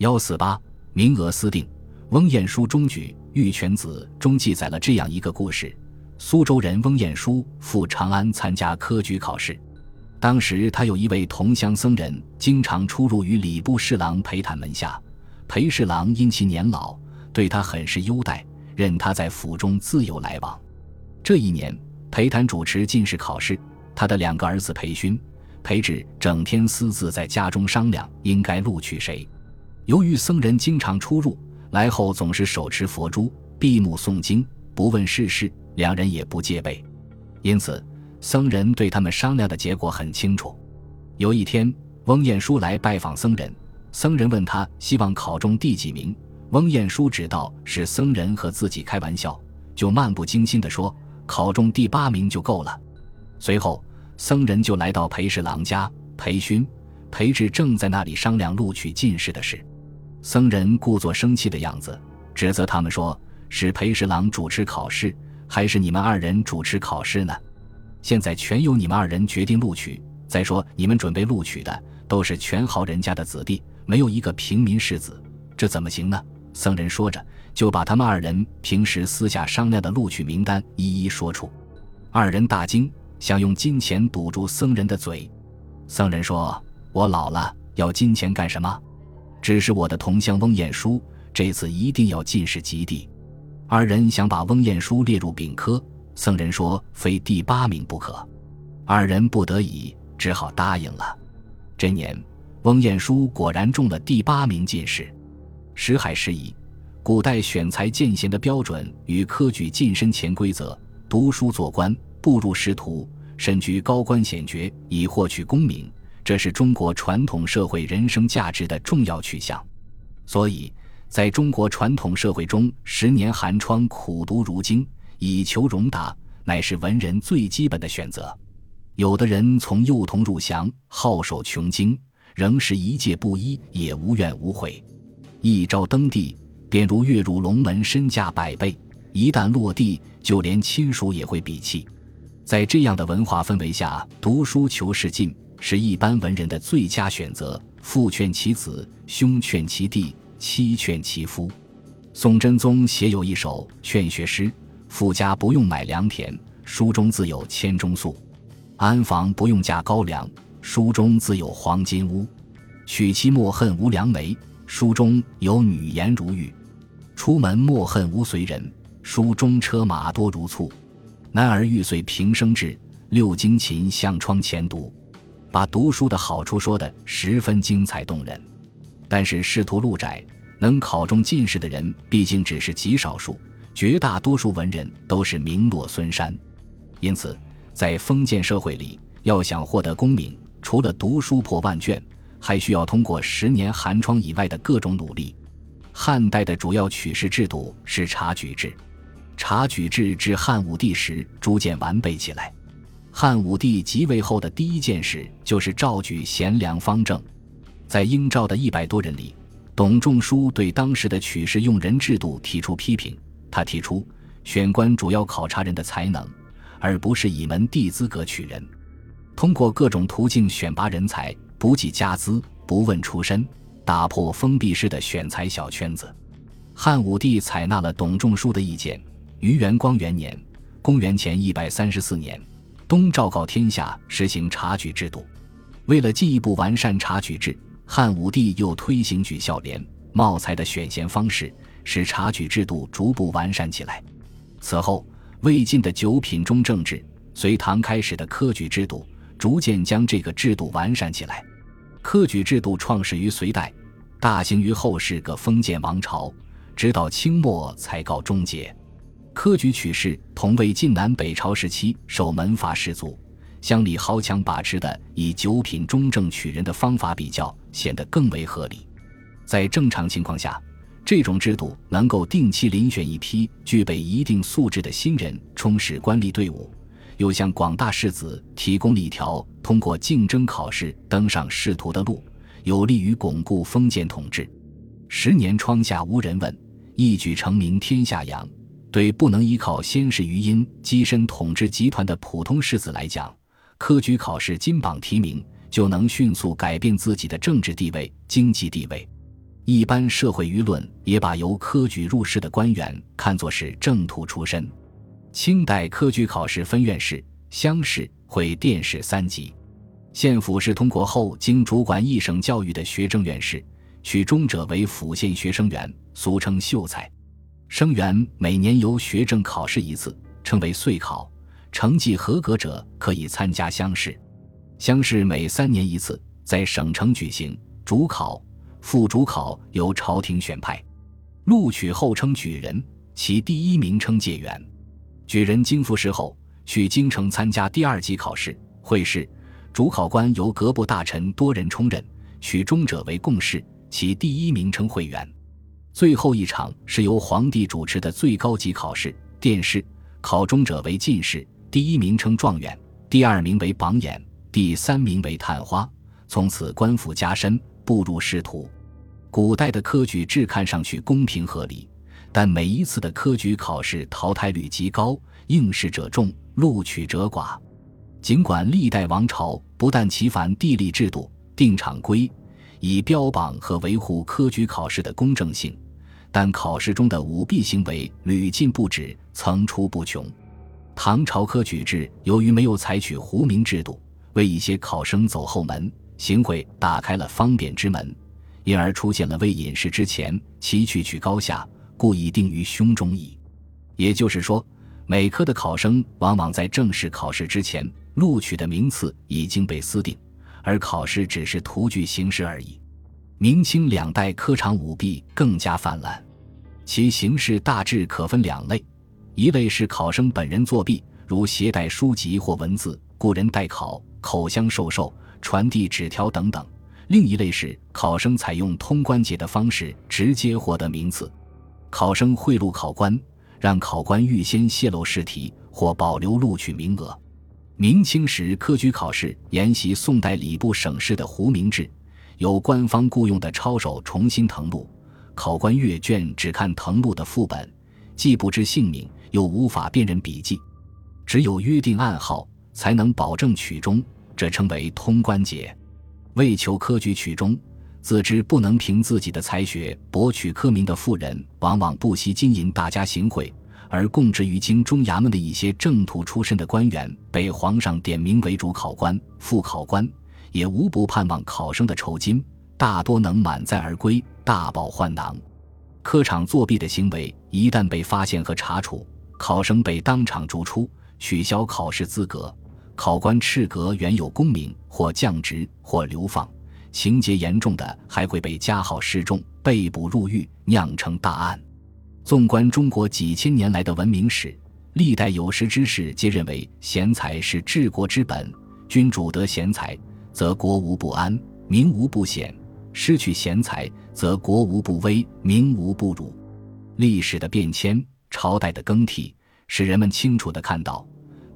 幺四八，名额私定。翁晏殊中举《玉泉子》中记载了这样一个故事：苏州人翁晏殊赴长安参加科举考试，当时他有一位同乡僧人，经常出入于礼部侍郎裴坦门下。裴侍郎因其年老，对他很是优待，任他在府中自由来往。这一年，裴坦主持进士考试，他的两个儿子裴勋、裴志整天私自在家中商量应该录取谁。由于僧人经常出入，来后总是手持佛珠，闭目诵经，不问世事，两人也不戒备，因此僧人对他们商量的结果很清楚。有一天，翁晏殊来拜访僧人，僧人问他希望考中第几名，翁晏殊知道是僧人和自己开玩笑，就漫不经心地说：“考中第八名就够了。”随后，僧人就来到裴侍郎家，裴勋、裴志正在那里商量录取进士的事。僧人故作生气的样子，指责他们说：“是裴侍郎主持考试，还是你们二人主持考试呢？现在全由你们二人决定录取。再说，你们准备录取的都是权豪人家的子弟，没有一个平民世子，这怎么行呢？”僧人说着，就把他们二人平时私下商量的录取名单一一说出。二人大惊，想用金钱堵住僧人的嘴。僧人说：“我老了，要金钱干什么？”只是我的同乡翁晏殊这次一定要进士及第。二人想把翁晏殊列入丙科，僧人说非第八名不可。二人不得已，只好答应了。这年，翁晏殊果然中了第八名进士。石海时宜，古代选才荐贤的标准与科举晋升潜规则，读书做官，步入仕途，身居高官显爵，以获取功名。这是中国传统社会人生价值的重要取向，所以，在中国传统社会中，十年寒窗苦读如经，以求荣达，乃是文人最基本的选择。有的人从幼童入降，好守穷经，仍是一介布衣，也无怨无悔。一朝登第，便如跃入龙门，身价百倍；一旦落地，就连亲属也会鄙弃。在这样的文化氛围下，读书求仕进。是一般文人的最佳选择。父劝其子，兄劝其弟，妻劝其夫。宋真宗写有一首劝学诗：“富家不用买良田，书中自有千钟粟；安房不用架高梁，书中自有黄金屋；娶妻莫恨无良媒，书中有女颜如玉；出门莫恨无随人，书中车马多如簇。男儿欲遂平生志，六经勤向窗前读。”把读书的好处说得十分精彩动人，但是仕途路窄，能考中进士的人毕竟只是极少数，绝大多数文人都是名落孙山。因此，在封建社会里，要想获得功名，除了读书破万卷，还需要通过十年寒窗以外的各种努力。汉代的主要取士制度是察举制，察举制至汉武帝时逐渐完备起来。汉武帝即位后的第一件事就是召举贤良方正。在应召的一百多人里，董仲舒对当时的取士用人制度提出批评。他提出，选官主要考察人的才能，而不是以门第资格取人。通过各种途径选拔人才，不计家资，不问出身，打破封闭式的选才小圈子。汉武帝采纳了董仲舒的意见。于元光元年（公元前一百三十四年）。东诏告天下实行察举制度，为了进一步完善察举制，汉武帝又推行举孝廉、茂才的选贤方式，使察举制度逐步完善起来。此后，魏晋的九品中正制，隋唐开始的科举制度，逐渐将这个制度完善起来。科举制度创始于隋代，大行于后世各封建王朝，直到清末才告终结。科举取士同为晋南北朝时期受门阀士族乡里豪强把持的以九品中正取人的方法比较，显得更为合理。在正常情况下，这种制度能够定期遴选一批具备一定素质的新人充实官吏队伍，又向广大士子提供了一条通过竞争考试登上仕途的路，有利于巩固封建统治。十年窗下无人问，一举成名天下扬。对不能依靠先世余荫跻身统治集团的普通士子来讲，科举考试金榜题名就能迅速改变自己的政治地位、经济地位。一般社会舆论也把由科举入仕的官员看作是正途出身。清代科举考试分院试、乡试、会殿试三级。县府是通过后经主管一省教育的学政院士，取中者为府县学生员，俗称秀才。生员每年由学政考试一次，称为岁考，成绩合格者可以参加乡试。乡试每三年一次，在省城举行。主考、副主考由朝廷选派，录取后称举人，其第一名称解元。举人经复试后，去京城参加第二级考试会试，主考官由各部大臣多人充任，取中者为贡士，其第一名称会员。最后一场是由皇帝主持的最高级考试殿试，考中者为进士，第一名称状元，第二名为榜眼，第三名为探花，从此官府加身，步入仕途。古代的科举制看上去公平合理，但每一次的科举考试淘汰率极高，应试者众，录取者寡。尽管历代王朝不但齐凡地利制度定场规。以标榜和维护科举考试的公正性，但考试中的舞弊行为屡禁不止，层出不穷。唐朝科举制由于没有采取胡名制度，为一些考生走后门、行贿打开了方便之门，因而出现了未引试之前其去取高下，故意定于胸中矣。也就是说，每科的考生往往在正式考试之前，录取的名次已经被私定。而考试只是图具形式而已。明清两代科场舞弊更加泛滥，其形式大致可分两类：一类是考生本人作弊，如携带书籍或文字，雇人代考、口香授受、传递纸条等等；另一类是考生采用通关节的方式直接获得名次，考生贿赂考官，让考官预先泄露试题或保留录取名额。明清时科举考试沿袭宋代礼部省试的胡名制，由官方雇用的抄手重新誊录，考官阅卷只看誊录的副本，既不知姓名，又无法辨认笔迹，只有约定暗号才能保证取中，这称为通关节。为求科举取中，自知不能凭自己的才学博取科名的妇人，往往不惜金银大家行贿。而供职于京中衙门的一些正途出身的官员，被皇上点名为主考官、副考官，也无不盼望考生的酬金大多能满载而归，大饱患囊。科场作弊的行为一旦被发现和查处，考生被当场逐出，取消考试资格；考官斥革原有功名，或降职，或流放；情节严重的，还会被加号示众，被捕入狱，酿成大案。纵观中国几千年来的文明史，历代有识之士皆认为贤才是治国之本。君主得贤才，则国无不安，民无不险；失去贤才，则国无不危，民无不辱。历史的变迁，朝代的更替，使人们清楚地看到：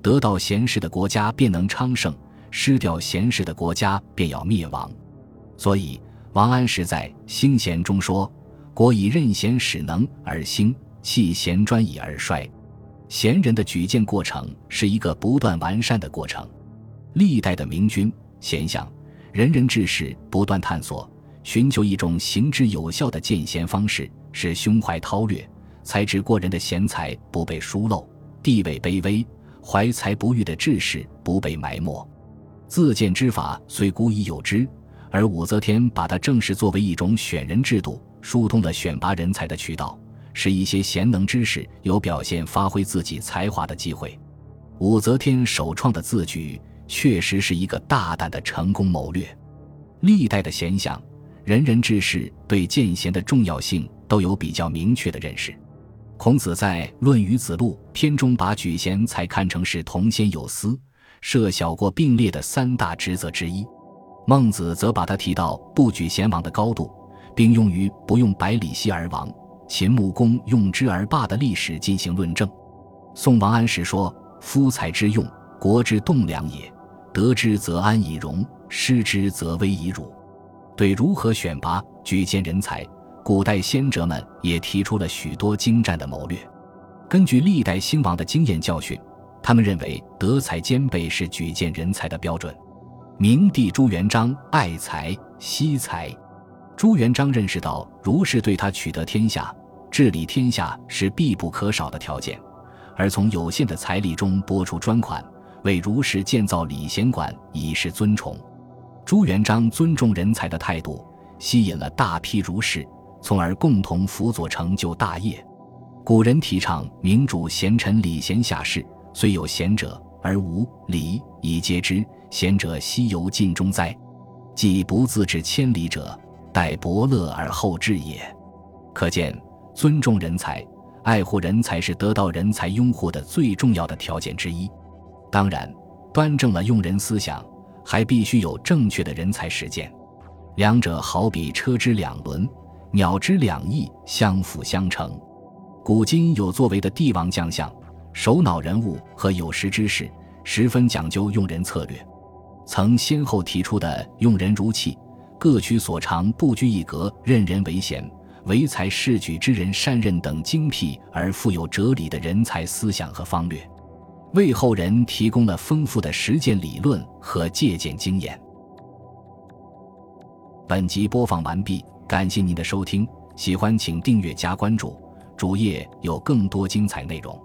得到贤士的国家便能昌盛，失掉贤士的国家便要灭亡。所以，王安石在《兴贤》中说。国以任贤使能而兴，弃贤专以而衰。贤人的举荐过程是一个不断完善的过程。历代的明君贤相、仁人志士不断探索，寻求一种行之有效的荐贤方式，使胸怀韬略、才智过人的贤才不被疏漏，地位卑微、怀才不遇的志士不被埋没。自荐之法虽古已有之，而武则天把它正式作为一种选人制度。疏通了选拔人才的渠道，使一些贤能之士有表现、发挥自己才华的机会。武则天首创的字举，确实是一个大胆的成功谋略。历代的贤相、仁人志士对荐贤的重要性都有比较明确的认识。孔子在《论语子路》篇中，把举贤才看成是同先有司、设小过并列的三大职责之一。孟子则把他提到不举贤王的高度。并用于不用百里奚而亡，秦穆公用之而霸的历史进行论证。宋王安石说：“夫才之用，国之栋梁也。得之则安以荣，失之则危以辱。”对如何选拔举荐人才，古代先哲们也提出了许多精湛的谋略。根据历代兴亡的经验教训，他们认为德才兼备是举荐人才的标准。明帝朱元璋爱才惜才。朱元璋认识到，如是对他取得天下、治理天下是必不可少的条件，而从有限的财力中拨出专款，为如是建造礼贤馆，以示尊崇。朱元璋尊重人才的态度，吸引了大批儒士，从而共同辅佐成就大业。古人提倡明主贤臣，礼贤下士，虽有贤者，而无礼，以皆之。贤者西游尽中哉？既不自治千里者，待伯乐而后治也。可见，尊重人才、爱护人才是得到人才拥护的最重要的条件之一。当然，端正了用人思想，还必须有正确的人才实践。两者好比车之两轮，鸟之两翼，相辅相成。古今有作为的帝王将相、首脑人物和有识之士，十分讲究用人策略。曾先后提出的用人如器，各取所长，不拘一格，任人唯贤，唯才是举之人善任等精辟而富有哲理的人才思想和方略，为后人提供了丰富的实践理论和借鉴经验。本集播放完毕，感谢您的收听，喜欢请订阅加关注，主页有更多精彩内容。